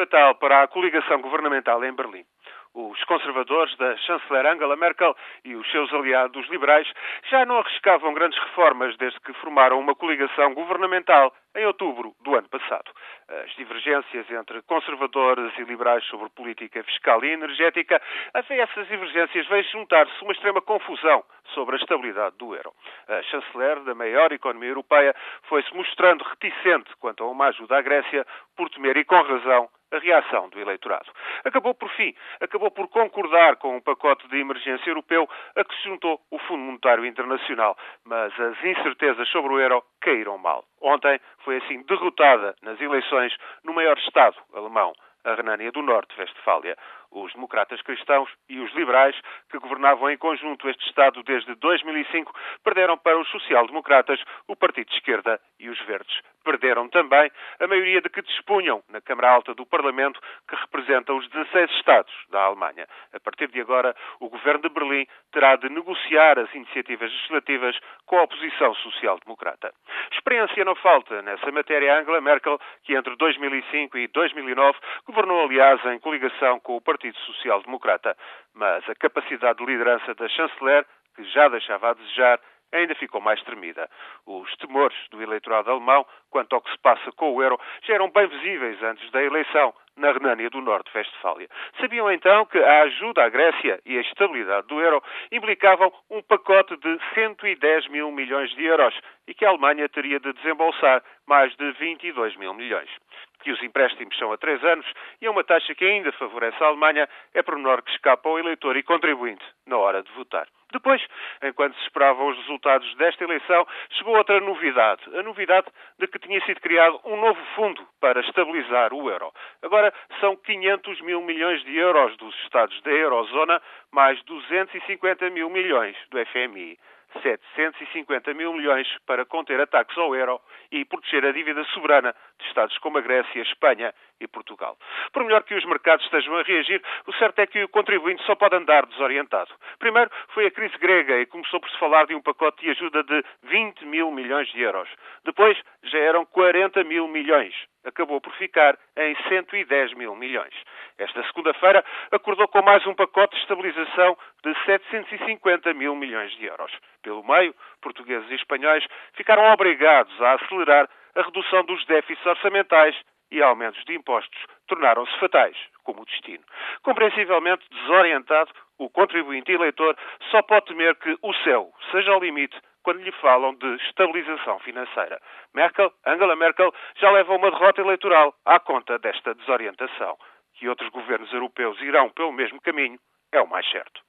fatal para a coligação governamental em Berlim. Os conservadores da chanceler Angela Merkel e os seus aliados liberais já não arriscavam grandes reformas desde que formaram uma coligação governamental em outubro do ano passado. As divergências entre conservadores e liberais sobre política fiscal e energética, até essas divergências veio juntar-se uma extrema confusão sobre a estabilidade do euro. A chanceler da maior economia europeia foi-se mostrando reticente quanto a uma ajuda à Grécia por temer, e com razão, a reação do eleitorado. Acabou por fim, acabou por concordar com um pacote de emergência europeu a que se juntou o Fundo Monetário Internacional, mas as incertezas sobre o euro caíram mal. Ontem foi assim derrotada nas eleições no maior Estado alemão, a Renânia do Norte-Vestfália os democratas cristãos e os liberais, que governavam em conjunto este Estado desde 2005, perderam para os social-democratas, o Partido de Esquerda e os Verdes. Perderam também a maioria de que dispunham na Câmara Alta do Parlamento, que representa os 16 Estados da Alemanha. A partir de agora, o governo de Berlim terá de negociar as iniciativas legislativas com a oposição social-democrata. Experiência não falta nessa matéria Angela Merkel, que entre 2005 e 2009 governou, aliás, em coligação com o Partido Social Democrata, mas a capacidade de liderança da chanceler, que já deixava a desejar, ainda ficou mais tremida. Os temores do eleitorado alemão quanto ao que se passa com o euro já eram bem visíveis antes da eleição na Renânia do Norte-Vestfália. Sabiam então que a ajuda à Grécia e a estabilidade do euro implicavam um pacote de 110 mil milhões de euros e que a Alemanha teria de desembolsar mais de 22 mil milhões que os empréstimos são a três anos e é uma taxa que ainda favorece a Alemanha, é por menor que escapa ao eleitor e contribuinte na hora de votar. Depois, enquanto se esperavam os resultados desta eleição, chegou outra novidade. A novidade de que tinha sido criado um novo fundo para estabilizar o euro. Agora são 500 mil milhões de euros dos Estados da Eurozona, mais 250 mil milhões do FMI. 750 mil milhões para conter ataques ao euro e proteger a dívida soberana de Estados como a Grécia, Espanha e Portugal. Por melhor que os mercados estejam a reagir, o certo é que o contribuinte só pode andar desorientado. Primeiro foi a crise grega e começou por se falar de um pacote de ajuda de 20 mil milhões de euros. Depois já eram 40 mil milhões. Acabou por ficar em 110 mil milhões. Esta segunda-feira acordou com mais um pacote de estabilização de 750 mil milhões de euros. Pelo meio, portugueses e espanhóis ficaram obrigados a acelerar a redução dos déficits orçamentais e aumentos de impostos tornaram-se fatais, como destino. Compreensivelmente desorientado, o contribuinte eleitor só pode temer que o céu seja o limite quando lhe falam de estabilização financeira. Merkel, Angela Merkel, já leva uma derrota eleitoral à conta desta desorientação. Que outros governos europeus irão pelo mesmo caminho é o mais certo.